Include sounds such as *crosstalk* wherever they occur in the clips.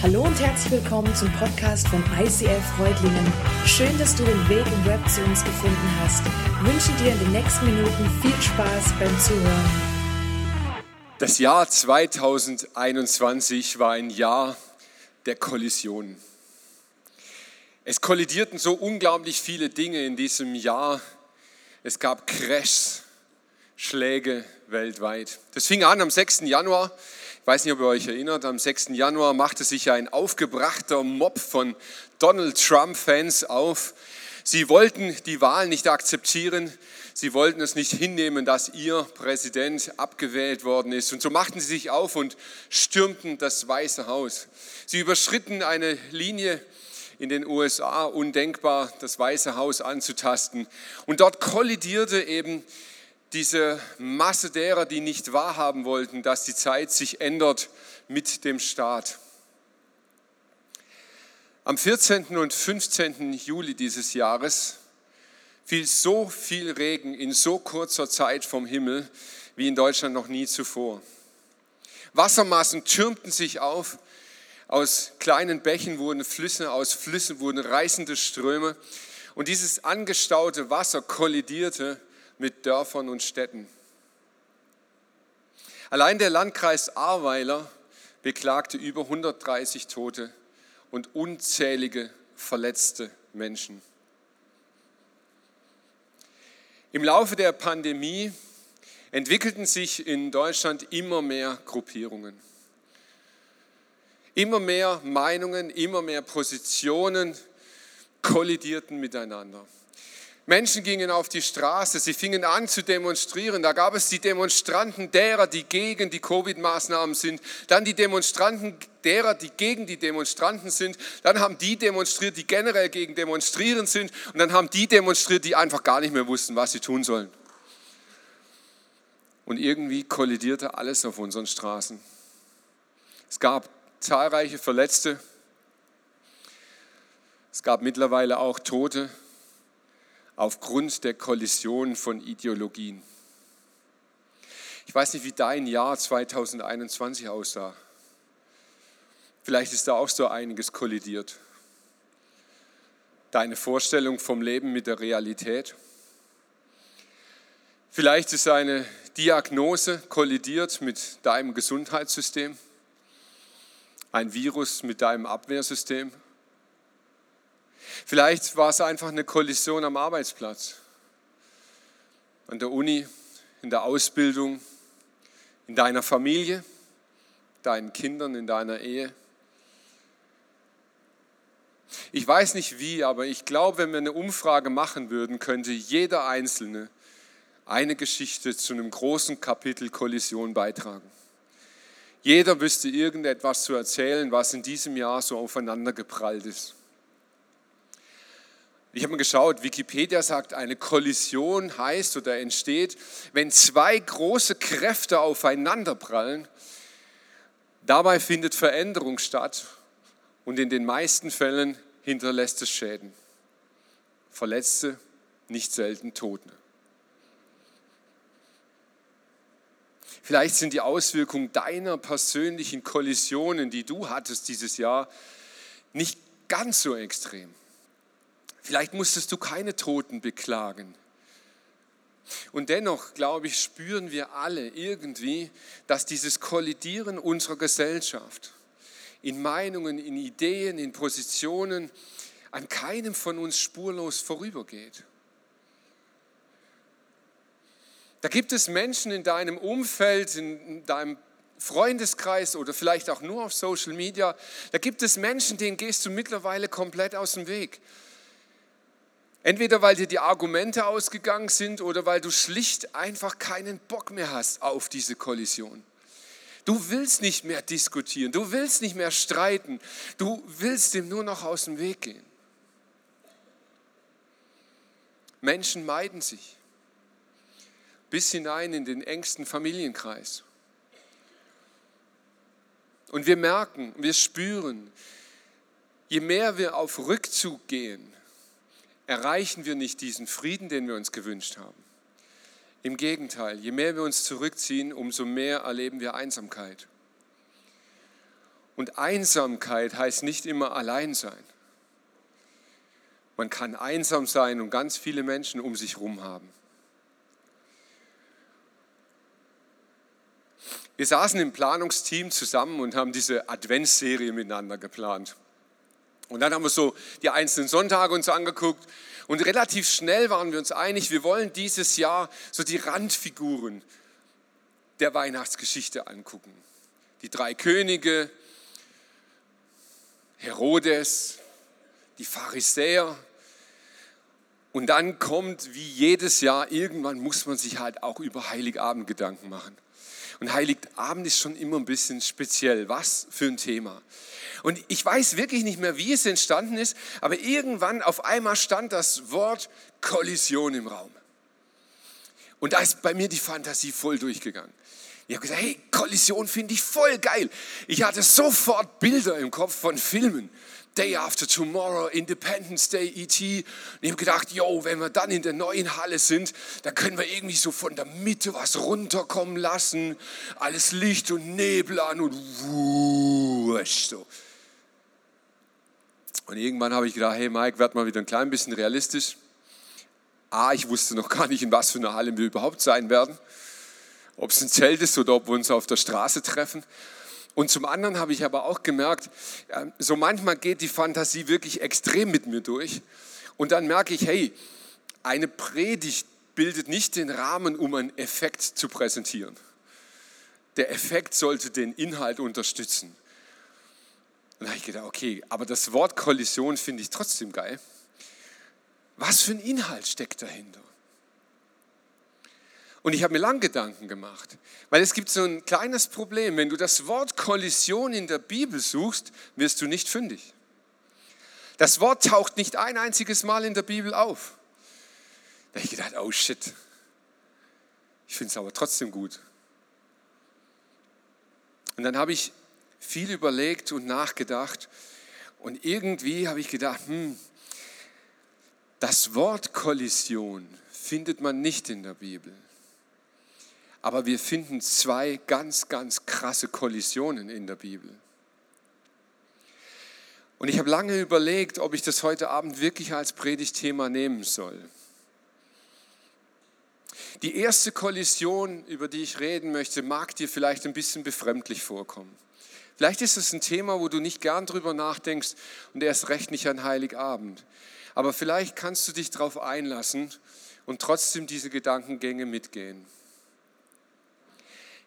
Hallo und herzlich willkommen zum Podcast von ICF Freudlingen. Schön, dass du den Weg im Web zu uns gefunden hast. Ich wünsche dir in den nächsten Minuten viel Spaß beim Zuhören. Das Jahr 2021 war ein Jahr der Kollisionen. Es kollidierten so unglaublich viele Dinge in diesem Jahr. Es gab Crashs, Schläge weltweit. Das fing an am 6. Januar weiß nicht, ob ihr euch erinnert, am 6. Januar machte sich ein aufgebrachter Mob von Donald Trump-Fans auf. Sie wollten die Wahl nicht akzeptieren. Sie wollten es nicht hinnehmen, dass ihr Präsident abgewählt worden ist. Und so machten sie sich auf und stürmten das Weiße Haus. Sie überschritten eine Linie in den USA, undenkbar, das Weiße Haus anzutasten. Und dort kollidierte eben diese Masse derer, die nicht wahrhaben wollten, dass die Zeit sich ändert mit dem Staat. Am 14. und 15. Juli dieses Jahres fiel so viel Regen in so kurzer Zeit vom Himmel wie in Deutschland noch nie zuvor. Wassermassen türmten sich auf, aus kleinen Bächen wurden Flüsse, aus Flüssen wurden reißende Ströme und dieses angestaute Wasser kollidierte mit Dörfern und Städten. Allein der Landkreis Ahrweiler beklagte über 130 Tote und unzählige verletzte Menschen. Im Laufe der Pandemie entwickelten sich in Deutschland immer mehr Gruppierungen. Immer mehr Meinungen, immer mehr Positionen kollidierten miteinander. Menschen gingen auf die Straße, sie fingen an zu demonstrieren. Da gab es die Demonstranten derer, die gegen die Covid-Maßnahmen sind, dann die Demonstranten derer, die gegen die Demonstranten sind, dann haben die demonstriert, die generell gegen Demonstrieren sind und dann haben die demonstriert, die einfach gar nicht mehr wussten, was sie tun sollen. Und irgendwie kollidierte alles auf unseren Straßen. Es gab zahlreiche Verletzte, es gab mittlerweile auch Tote aufgrund der Kollision von Ideologien. Ich weiß nicht, wie dein Jahr 2021 aussah. Vielleicht ist da auch so einiges kollidiert. Deine Vorstellung vom Leben mit der Realität. Vielleicht ist eine Diagnose kollidiert mit deinem Gesundheitssystem, ein Virus mit deinem Abwehrsystem Vielleicht war es einfach eine Kollision am Arbeitsplatz, an der Uni, in der Ausbildung, in deiner Familie, deinen Kindern, in deiner Ehe. Ich weiß nicht wie, aber ich glaube, wenn wir eine Umfrage machen würden, könnte jeder Einzelne eine Geschichte zu einem großen Kapitel Kollision beitragen. Jeder wüsste irgendetwas zu erzählen, was in diesem Jahr so aufeinander geprallt ist. Ich habe mal geschaut, Wikipedia sagt, eine Kollision heißt oder entsteht, wenn zwei große Kräfte aufeinanderprallen. Dabei findet Veränderung statt und in den meisten Fällen hinterlässt es Schäden. Verletzte, nicht selten Tote. Vielleicht sind die Auswirkungen deiner persönlichen Kollisionen, die du hattest dieses Jahr, nicht ganz so extrem. Vielleicht musstest du keine Toten beklagen. Und dennoch, glaube ich, spüren wir alle irgendwie, dass dieses Kollidieren unserer Gesellschaft in Meinungen, in Ideen, in Positionen an keinem von uns spurlos vorübergeht. Da gibt es Menschen in deinem Umfeld, in deinem Freundeskreis oder vielleicht auch nur auf Social Media, da gibt es Menschen, denen gehst du mittlerweile komplett aus dem Weg. Entweder weil dir die Argumente ausgegangen sind oder weil du schlicht einfach keinen Bock mehr hast auf diese Kollision. Du willst nicht mehr diskutieren, du willst nicht mehr streiten, du willst dem nur noch aus dem Weg gehen. Menschen meiden sich bis hinein in den engsten Familienkreis. Und wir merken, wir spüren, je mehr wir auf Rückzug gehen, erreichen wir nicht diesen Frieden, den wir uns gewünscht haben. Im Gegenteil, je mehr wir uns zurückziehen, umso mehr erleben wir Einsamkeit. Und Einsamkeit heißt nicht immer allein sein. Man kann einsam sein und ganz viele Menschen um sich herum haben. Wir saßen im Planungsteam zusammen und haben diese Adventsserie miteinander geplant. Und dann haben wir so die einzelnen Sonntage uns angeguckt und relativ schnell waren wir uns einig, wir wollen dieses Jahr so die Randfiguren der Weihnachtsgeschichte angucken. Die drei Könige, Herodes, die Pharisäer. Und dann kommt, wie jedes Jahr, irgendwann muss man sich halt auch über Heiligabend Gedanken machen. Und Heiligabend ist schon immer ein bisschen speziell. Was für ein Thema. Und ich weiß wirklich nicht mehr, wie es entstanden ist, aber irgendwann auf einmal stand das Wort Kollision im Raum. Und da ist bei mir die Fantasie voll durchgegangen. Ich habe gesagt, hey, Kollision finde ich voll geil. Ich hatte sofort Bilder im Kopf von Filmen. Day After Tomorrow, Independence Day, E.T. Und ich habe gedacht, yo, wenn wir dann in der neuen Halle sind, dann können wir irgendwie so von der Mitte was runterkommen lassen. Alles Licht und Nebel an und wusch, so. Und irgendwann habe ich gedacht, hey Mike, werd mal wieder ein klein bisschen realistisch. A, ich wusste noch gar nicht, in was für einer Halle wir überhaupt sein werden ob es ein Zelt ist oder ob wir uns auf der Straße treffen. Und zum anderen habe ich aber auch gemerkt, ähm, so manchmal geht die Fantasie wirklich extrem mit mir durch. Und dann merke ich, hey, eine Predigt bildet nicht den Rahmen, um einen Effekt zu präsentieren. Der Effekt sollte den Inhalt unterstützen. Und da habe ich gedacht, okay, aber das Wort Kollision finde ich trotzdem geil. Was für ein Inhalt steckt dahinter? Und ich habe mir lang Gedanken gemacht, weil es gibt so ein kleines Problem. Wenn du das Wort Kollision in der Bibel suchst, wirst du nicht fündig. Das Wort taucht nicht ein einziges Mal in der Bibel auf. Da habe ich gedacht, oh shit. Ich finde es aber trotzdem gut. Und dann habe ich viel überlegt und nachgedacht. Und irgendwie habe ich gedacht, hm, das Wort Kollision findet man nicht in der Bibel. Aber wir finden zwei ganz, ganz krasse Kollisionen in der Bibel. Und ich habe lange überlegt, ob ich das heute Abend wirklich als Predigtthema nehmen soll. Die erste Kollision, über die ich reden möchte, mag dir vielleicht ein bisschen befremdlich vorkommen. Vielleicht ist es ein Thema, wo du nicht gern drüber nachdenkst und erst recht nicht an Heiligabend. Aber vielleicht kannst du dich darauf einlassen und trotzdem diese Gedankengänge mitgehen.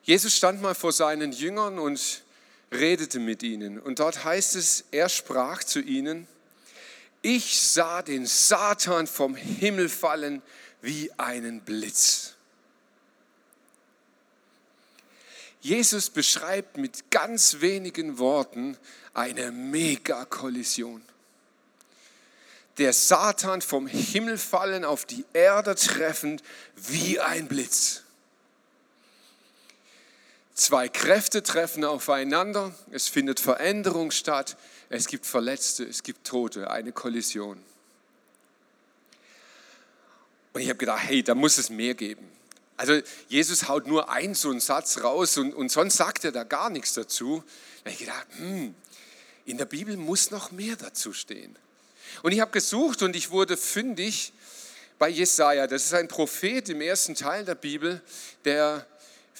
Jesus stand mal vor seinen Jüngern und redete mit ihnen. Und dort heißt es, er sprach zu ihnen, ich sah den Satan vom Himmel fallen wie einen Blitz. Jesus beschreibt mit ganz wenigen Worten eine Megakollision. Der Satan vom Himmel fallen auf die Erde treffend wie ein Blitz. Zwei Kräfte treffen aufeinander, es findet Veränderung statt, es gibt Verletzte, es gibt Tote, eine Kollision. Und ich habe gedacht, hey, da muss es mehr geben. Also Jesus haut nur einen so einen Satz raus und, und sonst sagt er da gar nichts dazu. Da habe ich gedacht, hm, in der Bibel muss noch mehr dazu stehen. Und ich habe gesucht und ich wurde fündig bei Jesaja. Das ist ein Prophet im ersten Teil der Bibel, der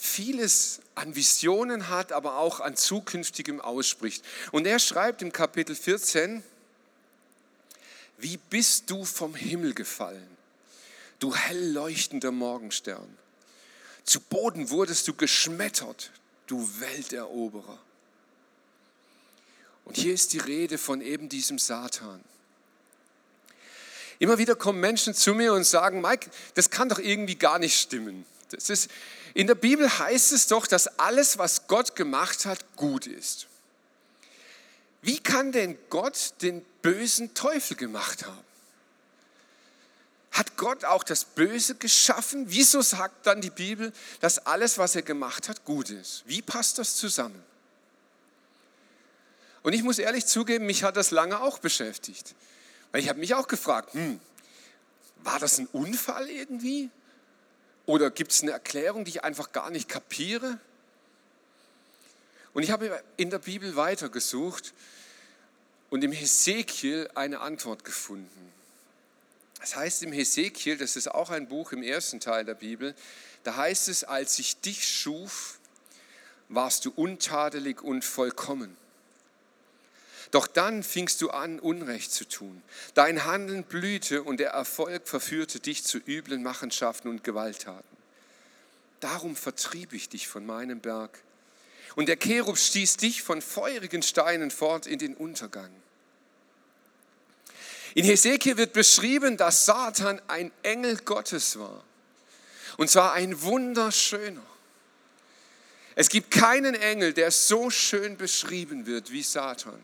vieles an Visionen hat, aber auch an zukünftigem ausspricht. Und er schreibt im Kapitel 14, wie bist du vom Himmel gefallen, du hell leuchtender Morgenstern. Zu Boden wurdest du geschmettert, du Welteroberer. Und hier ist die Rede von eben diesem Satan. Immer wieder kommen Menschen zu mir und sagen, Mike, das kann doch irgendwie gar nicht stimmen. Das ist, in der Bibel heißt es doch, dass alles, was Gott gemacht hat, gut ist. Wie kann denn Gott den bösen Teufel gemacht haben? Hat Gott auch das Böse geschaffen? Wieso sagt dann die Bibel, dass alles, was er gemacht hat, gut ist? Wie passt das zusammen? Und ich muss ehrlich zugeben, mich hat das lange auch beschäftigt. Weil ich habe mich auch gefragt, hm, war das ein Unfall irgendwie? Oder gibt es eine Erklärung, die ich einfach gar nicht kapiere? Und ich habe in der Bibel weitergesucht und im Hesekiel eine Antwort gefunden. Das heißt im Hesekiel, das ist auch ein Buch im ersten Teil der Bibel, da heißt es, als ich dich schuf, warst du untadelig und vollkommen. Doch dann fingst du an, Unrecht zu tun. Dein Handeln blühte und der Erfolg verführte dich zu üblen Machenschaften und Gewalttaten. Darum vertrieb ich dich von meinem Berg. Und der Cherub stieß dich von feurigen Steinen fort in den Untergang. In Hesekiel wird beschrieben, dass Satan ein Engel Gottes war. Und zwar ein wunderschöner. Es gibt keinen Engel, der so schön beschrieben wird wie Satan.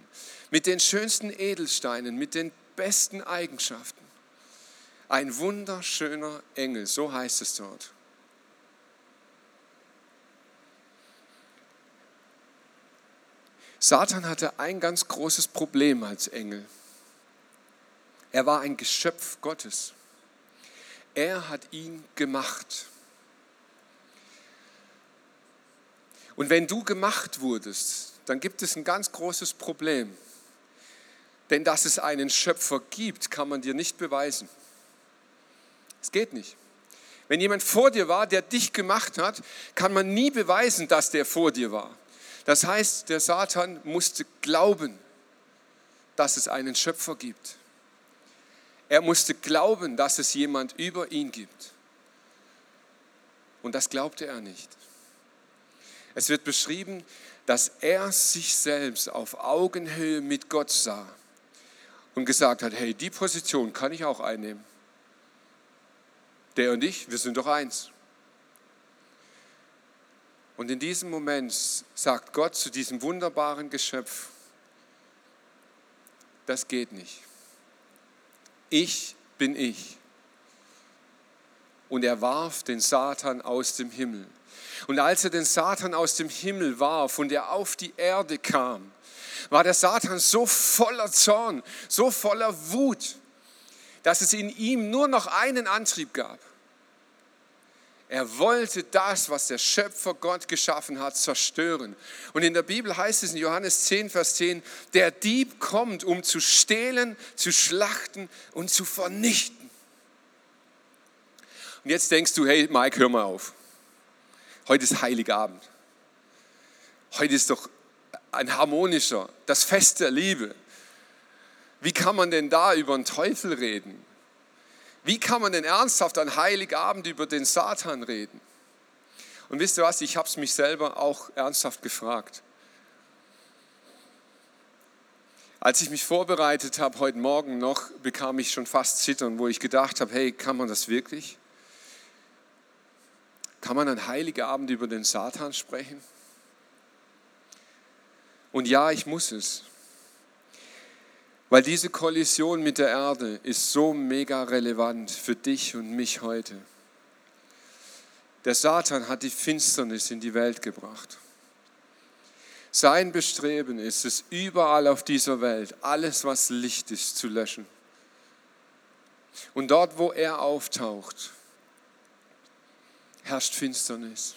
Mit den schönsten Edelsteinen, mit den besten Eigenschaften. Ein wunderschöner Engel, so heißt es dort. Satan hatte ein ganz großes Problem als Engel. Er war ein Geschöpf Gottes. Er hat ihn gemacht. Und wenn du gemacht wurdest, dann gibt es ein ganz großes Problem. Denn dass es einen Schöpfer gibt, kann man dir nicht beweisen. Es geht nicht. Wenn jemand vor dir war, der dich gemacht hat, kann man nie beweisen, dass der vor dir war. Das heißt, der Satan musste glauben, dass es einen Schöpfer gibt. Er musste glauben, dass es jemand über ihn gibt. Und das glaubte er nicht. Es wird beschrieben, dass er sich selbst auf Augenhöhe mit Gott sah und gesagt hat, hey, die Position kann ich auch einnehmen. Der und ich, wir sind doch eins. Und in diesem Moment sagt Gott zu diesem wunderbaren Geschöpf, das geht nicht. Ich bin ich. Und er warf den Satan aus dem Himmel. Und als er den Satan aus dem Himmel warf und er auf die Erde kam, war der Satan so voller Zorn, so voller Wut, dass es in ihm nur noch einen Antrieb gab. Er wollte das, was der Schöpfer Gott geschaffen hat, zerstören. Und in der Bibel heißt es in Johannes 10, Vers 10, der Dieb kommt, um zu stehlen, zu schlachten und zu vernichten. Und jetzt denkst du, hey Mike, hör mal auf. Heute ist Heiligabend. Heute ist doch ein harmonischer, das Fest der Liebe. Wie kann man denn da über den Teufel reden? Wie kann man denn ernsthaft an Heiligabend über den Satan reden? Und wisst ihr was, ich habe es mich selber auch ernsthaft gefragt. Als ich mich vorbereitet habe, heute Morgen noch, bekam ich schon fast Zittern, wo ich gedacht habe, hey, kann man das wirklich? Kann man an Heiligabend über den Satan sprechen? Und ja, ich muss es. Weil diese Kollision mit der Erde ist so mega relevant für dich und mich heute. Der Satan hat die Finsternis in die Welt gebracht. Sein Bestreben ist es, überall auf dieser Welt alles, was Licht ist, zu löschen. Und dort, wo er auftaucht, herrscht Finsternis.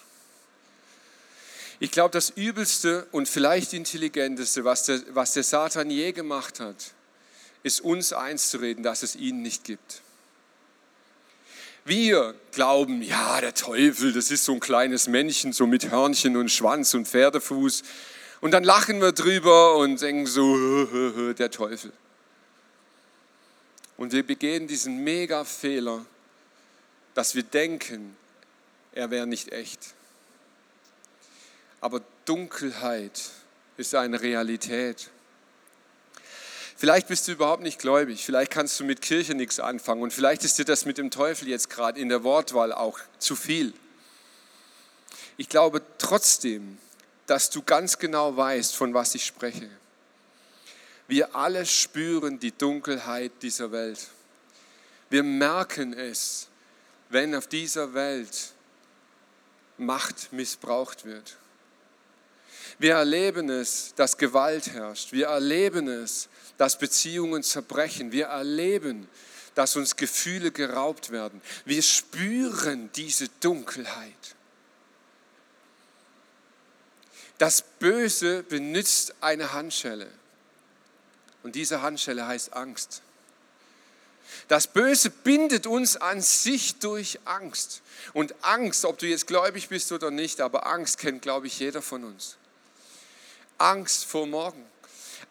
Ich glaube, das Übelste und vielleicht Intelligenteste, was der, was der Satan je gemacht hat, ist uns einzureden, dass es ihn nicht gibt. Wir glauben, ja, der Teufel, das ist so ein kleines Männchen, so mit Hörnchen und Schwanz und Pferdefuß. Und dann lachen wir drüber und denken so, *laughs* der Teufel. Und wir begehen diesen Mega-Fehler, dass wir denken, er wäre nicht echt. Aber Dunkelheit ist eine Realität. Vielleicht bist du überhaupt nicht gläubig, vielleicht kannst du mit Kirche nichts anfangen und vielleicht ist dir das mit dem Teufel jetzt gerade in der Wortwahl auch zu viel. Ich glaube trotzdem, dass du ganz genau weißt, von was ich spreche. Wir alle spüren die Dunkelheit dieser Welt. Wir merken es, wenn auf dieser Welt Macht missbraucht wird. Wir erleben es, dass Gewalt herrscht. Wir erleben es, dass Beziehungen zerbrechen. Wir erleben, dass uns Gefühle geraubt werden. Wir spüren diese Dunkelheit. Das Böse benutzt eine Handschelle. Und diese Handschelle heißt Angst. Das Böse bindet uns an sich durch Angst. Und Angst, ob du jetzt gläubig bist oder nicht, aber Angst kennt, glaube ich, jeder von uns. Angst vor morgen.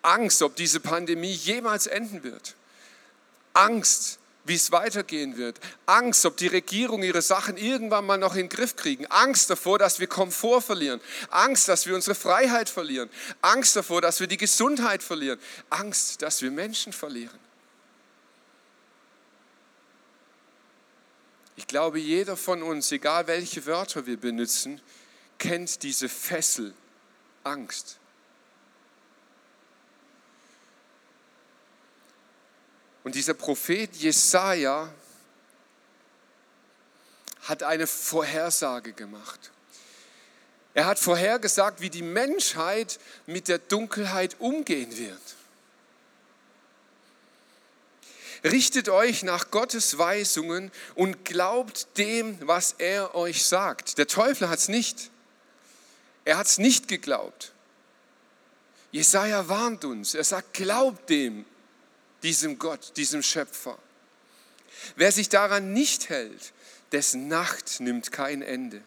Angst, ob diese Pandemie jemals enden wird. Angst, wie es weitergehen wird. Angst, ob die Regierung ihre Sachen irgendwann mal noch in den Griff kriegen. Angst davor, dass wir Komfort verlieren. Angst, dass wir unsere Freiheit verlieren. Angst davor, dass wir die Gesundheit verlieren. Angst, dass wir Menschen verlieren. Ich glaube, jeder von uns, egal welche Wörter wir benutzen, kennt diese Fessel Angst. Und dieser Prophet Jesaja hat eine Vorhersage gemacht. Er hat vorhergesagt, wie die Menschheit mit der Dunkelheit umgehen wird. Richtet euch nach Gottes Weisungen und glaubt dem, was er euch sagt. Der Teufel hat es nicht. Er hat es nicht geglaubt. Jesaja warnt uns. Er sagt, glaubt dem, diesem Gott, diesem Schöpfer. Wer sich daran nicht hält, dessen Nacht nimmt kein Ende.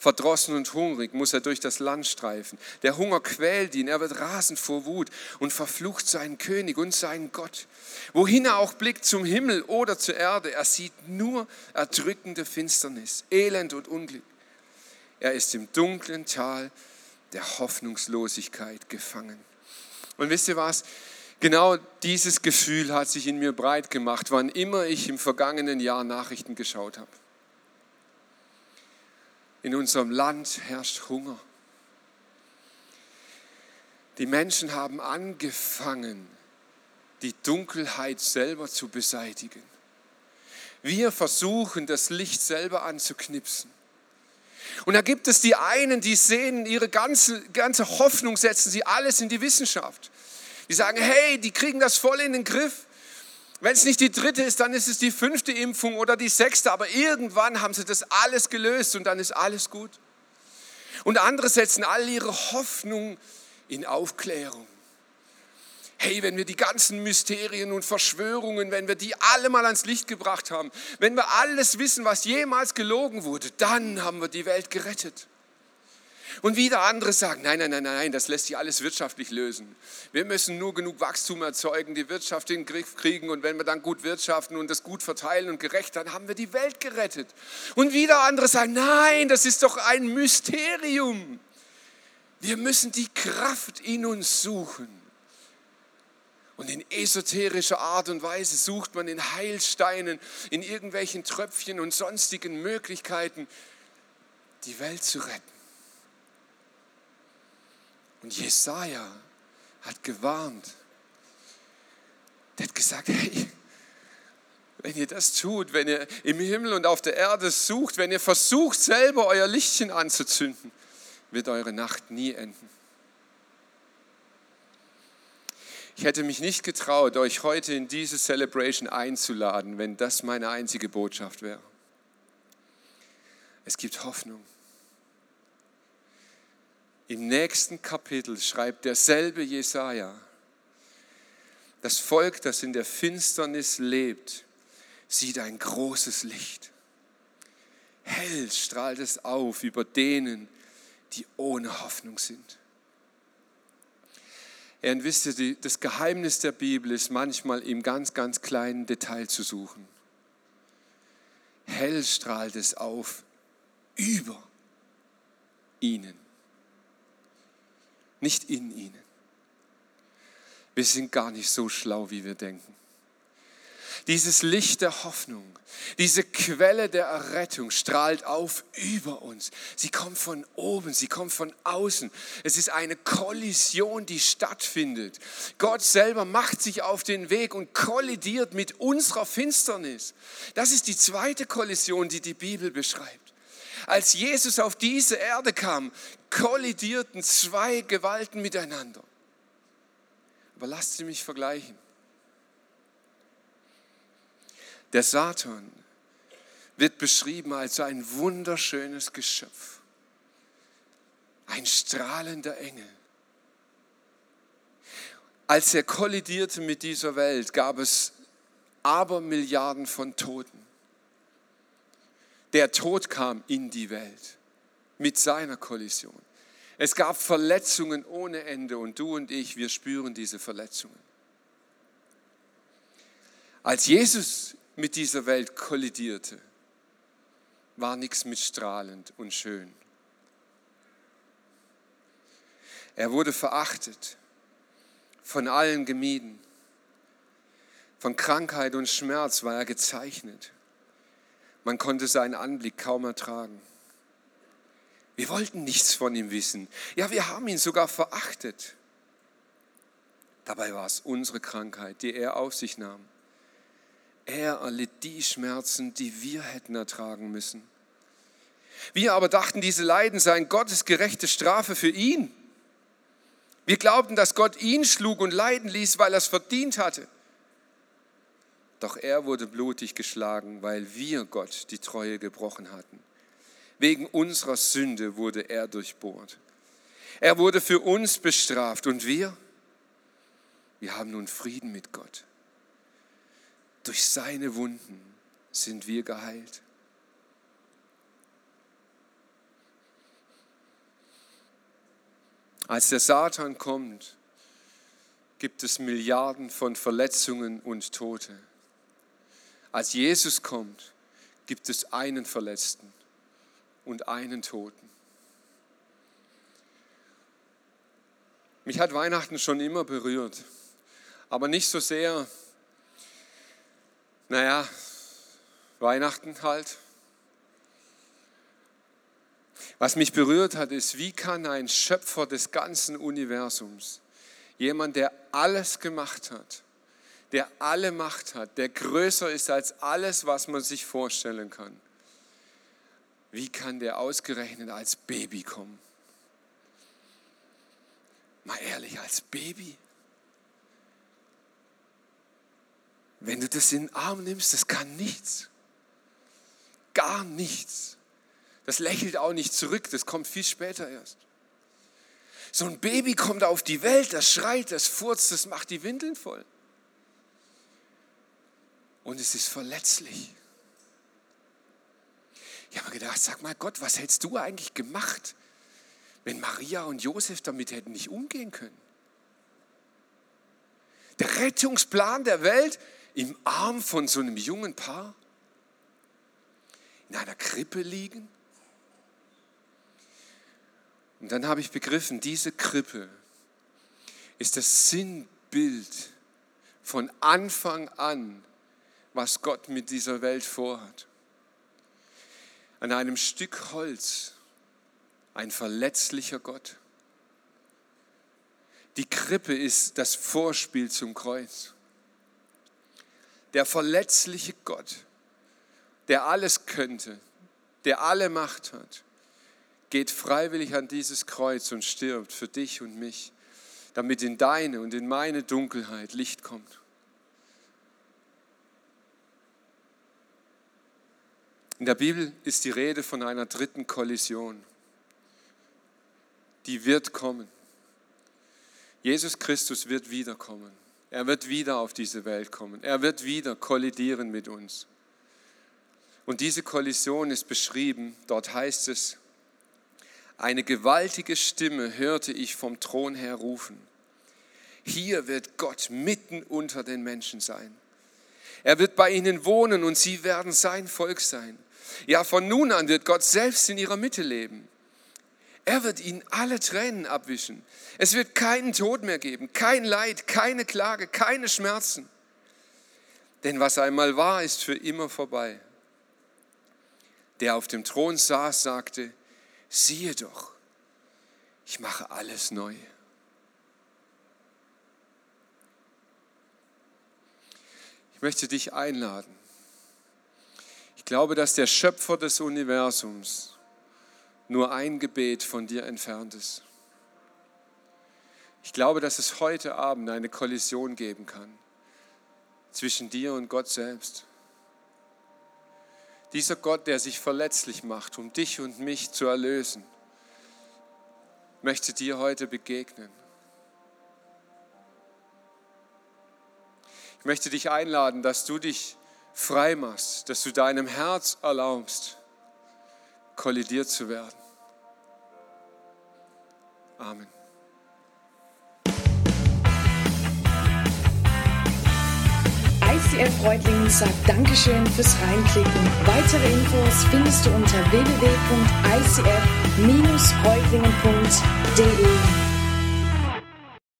Verdrossen und hungrig muss er durch das Land streifen. Der Hunger quält ihn, er wird rasend vor Wut und verflucht seinen König und seinen Gott. Wohin er auch blickt, zum Himmel oder zur Erde, er sieht nur erdrückende Finsternis, Elend und Unglück. Er ist im dunklen Tal der Hoffnungslosigkeit gefangen. Und wisst ihr was? Genau dieses Gefühl hat sich in mir breit gemacht, wann immer ich im vergangenen Jahr Nachrichten geschaut habe. In unserem Land herrscht Hunger. Die Menschen haben angefangen, die Dunkelheit selber zu beseitigen. Wir versuchen, das Licht selber anzuknipsen. Und da gibt es die einen, die sehen, ihre ganze, ganze Hoffnung setzen sie alles in die Wissenschaft. Die sagen, hey, die kriegen das voll in den Griff. Wenn es nicht die dritte ist, dann ist es die fünfte Impfung oder die sechste, aber irgendwann haben sie das alles gelöst und dann ist alles gut. Und andere setzen all ihre Hoffnung in Aufklärung. Hey, wenn wir die ganzen Mysterien und Verschwörungen, wenn wir die alle mal ans Licht gebracht haben, wenn wir alles wissen, was jemals gelogen wurde, dann haben wir die Welt gerettet. Und wieder andere sagen, nein, nein, nein, nein, das lässt sich alles wirtschaftlich lösen. Wir müssen nur genug Wachstum erzeugen, die Wirtschaft in den Griff kriegen und wenn wir dann gut wirtschaften und das gut verteilen und gerecht, dann haben wir die Welt gerettet. Und wieder andere sagen, nein, das ist doch ein Mysterium. Wir müssen die Kraft in uns suchen. Und in esoterischer Art und Weise sucht man in Heilsteinen, in irgendwelchen Tröpfchen und sonstigen Möglichkeiten, die Welt zu retten. Und Jesaja hat gewarnt. Der hat gesagt: Hey, wenn ihr das tut, wenn ihr im Himmel und auf der Erde sucht, wenn ihr versucht, selber euer Lichtchen anzuzünden, wird eure Nacht nie enden. Ich hätte mich nicht getraut, euch heute in diese Celebration einzuladen, wenn das meine einzige Botschaft wäre. Es gibt Hoffnung. Im nächsten Kapitel schreibt derselbe Jesaja, das Volk, das in der Finsternis lebt, sieht ein großes Licht. Hell strahlt es auf über denen, die ohne Hoffnung sind. Er wisst ihr, das Geheimnis der Bibel ist manchmal im ganz, ganz kleinen Detail zu suchen. Hell strahlt es auf über ihnen nicht in ihnen. Wir sind gar nicht so schlau, wie wir denken. Dieses Licht der Hoffnung, diese Quelle der Errettung strahlt auf über uns. Sie kommt von oben, sie kommt von außen. Es ist eine Kollision, die stattfindet. Gott selber macht sich auf den Weg und kollidiert mit unserer Finsternis. Das ist die zweite Kollision, die die Bibel beschreibt. Als Jesus auf diese Erde kam, kollidierten zwei Gewalten miteinander. Aber lasst sie mich vergleichen. Der Satan wird beschrieben als ein wunderschönes Geschöpf. Ein strahlender Engel. Als er kollidierte mit dieser Welt, gab es aber Milliarden von Toten. Der Tod kam in die Welt mit seiner Kollision. Es gab Verletzungen ohne Ende und du und ich, wir spüren diese Verletzungen. Als Jesus mit dieser Welt kollidierte, war nichts mit strahlend und schön. Er wurde verachtet, von allen gemieden. Von Krankheit und Schmerz war er gezeichnet. Man konnte seinen Anblick kaum ertragen. Wir wollten nichts von ihm wissen. Ja, wir haben ihn sogar verachtet. Dabei war es unsere Krankheit, die er auf sich nahm. Er erlitt die Schmerzen, die wir hätten ertragen müssen. Wir aber dachten, diese Leiden seien Gottes gerechte Strafe für ihn. Wir glaubten, dass Gott ihn schlug und leiden ließ, weil er es verdient hatte. Doch er wurde blutig geschlagen, weil wir Gott die Treue gebrochen hatten. Wegen unserer Sünde wurde er durchbohrt. Er wurde für uns bestraft und wir, wir haben nun Frieden mit Gott. Durch seine Wunden sind wir geheilt. Als der Satan kommt, gibt es Milliarden von Verletzungen und Tote. Als Jesus kommt, gibt es einen Verletzten und einen Toten. Mich hat Weihnachten schon immer berührt, aber nicht so sehr, naja, Weihnachten halt. Was mich berührt hat, ist, wie kann ein Schöpfer des ganzen Universums, jemand, der alles gemacht hat, der alle Macht hat, der größer ist als alles, was man sich vorstellen kann. Wie kann der ausgerechnet als Baby kommen? Mal ehrlich, als Baby? Wenn du das in den Arm nimmst, das kann nichts. Gar nichts. Das lächelt auch nicht zurück, das kommt viel später erst. So ein Baby kommt auf die Welt, das schreit, das furzt, das macht die Windeln voll und es ist verletzlich. Ich habe mir gedacht, sag mal Gott, was hättest du eigentlich gemacht, wenn Maria und Josef damit hätten nicht umgehen können? Der Rettungsplan der Welt im Arm von so einem jungen Paar, in einer Krippe liegen. Und dann habe ich begriffen, diese Krippe ist das Sinnbild von Anfang an was Gott mit dieser Welt vorhat. An einem Stück Holz ein verletzlicher Gott. Die Krippe ist das Vorspiel zum Kreuz. Der verletzliche Gott, der alles könnte, der alle Macht hat, geht freiwillig an dieses Kreuz und stirbt für dich und mich, damit in deine und in meine Dunkelheit Licht kommt. In der Bibel ist die Rede von einer dritten Kollision. Die wird kommen. Jesus Christus wird wiederkommen. Er wird wieder auf diese Welt kommen. Er wird wieder kollidieren mit uns. Und diese Kollision ist beschrieben, dort heißt es, eine gewaltige Stimme hörte ich vom Thron her rufen. Hier wird Gott mitten unter den Menschen sein. Er wird bei ihnen wohnen und sie werden sein Volk sein. Ja, von nun an wird Gott selbst in ihrer Mitte leben. Er wird ihnen alle Tränen abwischen. Es wird keinen Tod mehr geben, kein Leid, keine Klage, keine Schmerzen. Denn was einmal war, ist für immer vorbei. Der auf dem Thron saß, sagte, siehe doch, ich mache alles neu. Ich möchte dich einladen, glaube, dass der Schöpfer des Universums nur ein Gebet von dir entfernt ist. Ich glaube, dass es heute Abend eine Kollision geben kann zwischen dir und Gott selbst. Dieser Gott, der sich verletzlich macht, um dich und mich zu erlösen. möchte dir heute begegnen. Ich möchte dich einladen, dass du dich frei machst, dass du deinem Herz erlaubst, kollidiert zu werden. Amen. ICF Reutlingen sagt Dankeschön fürs Reinklicken. Weitere Infos findest du unter www.icf-reutlingen.de.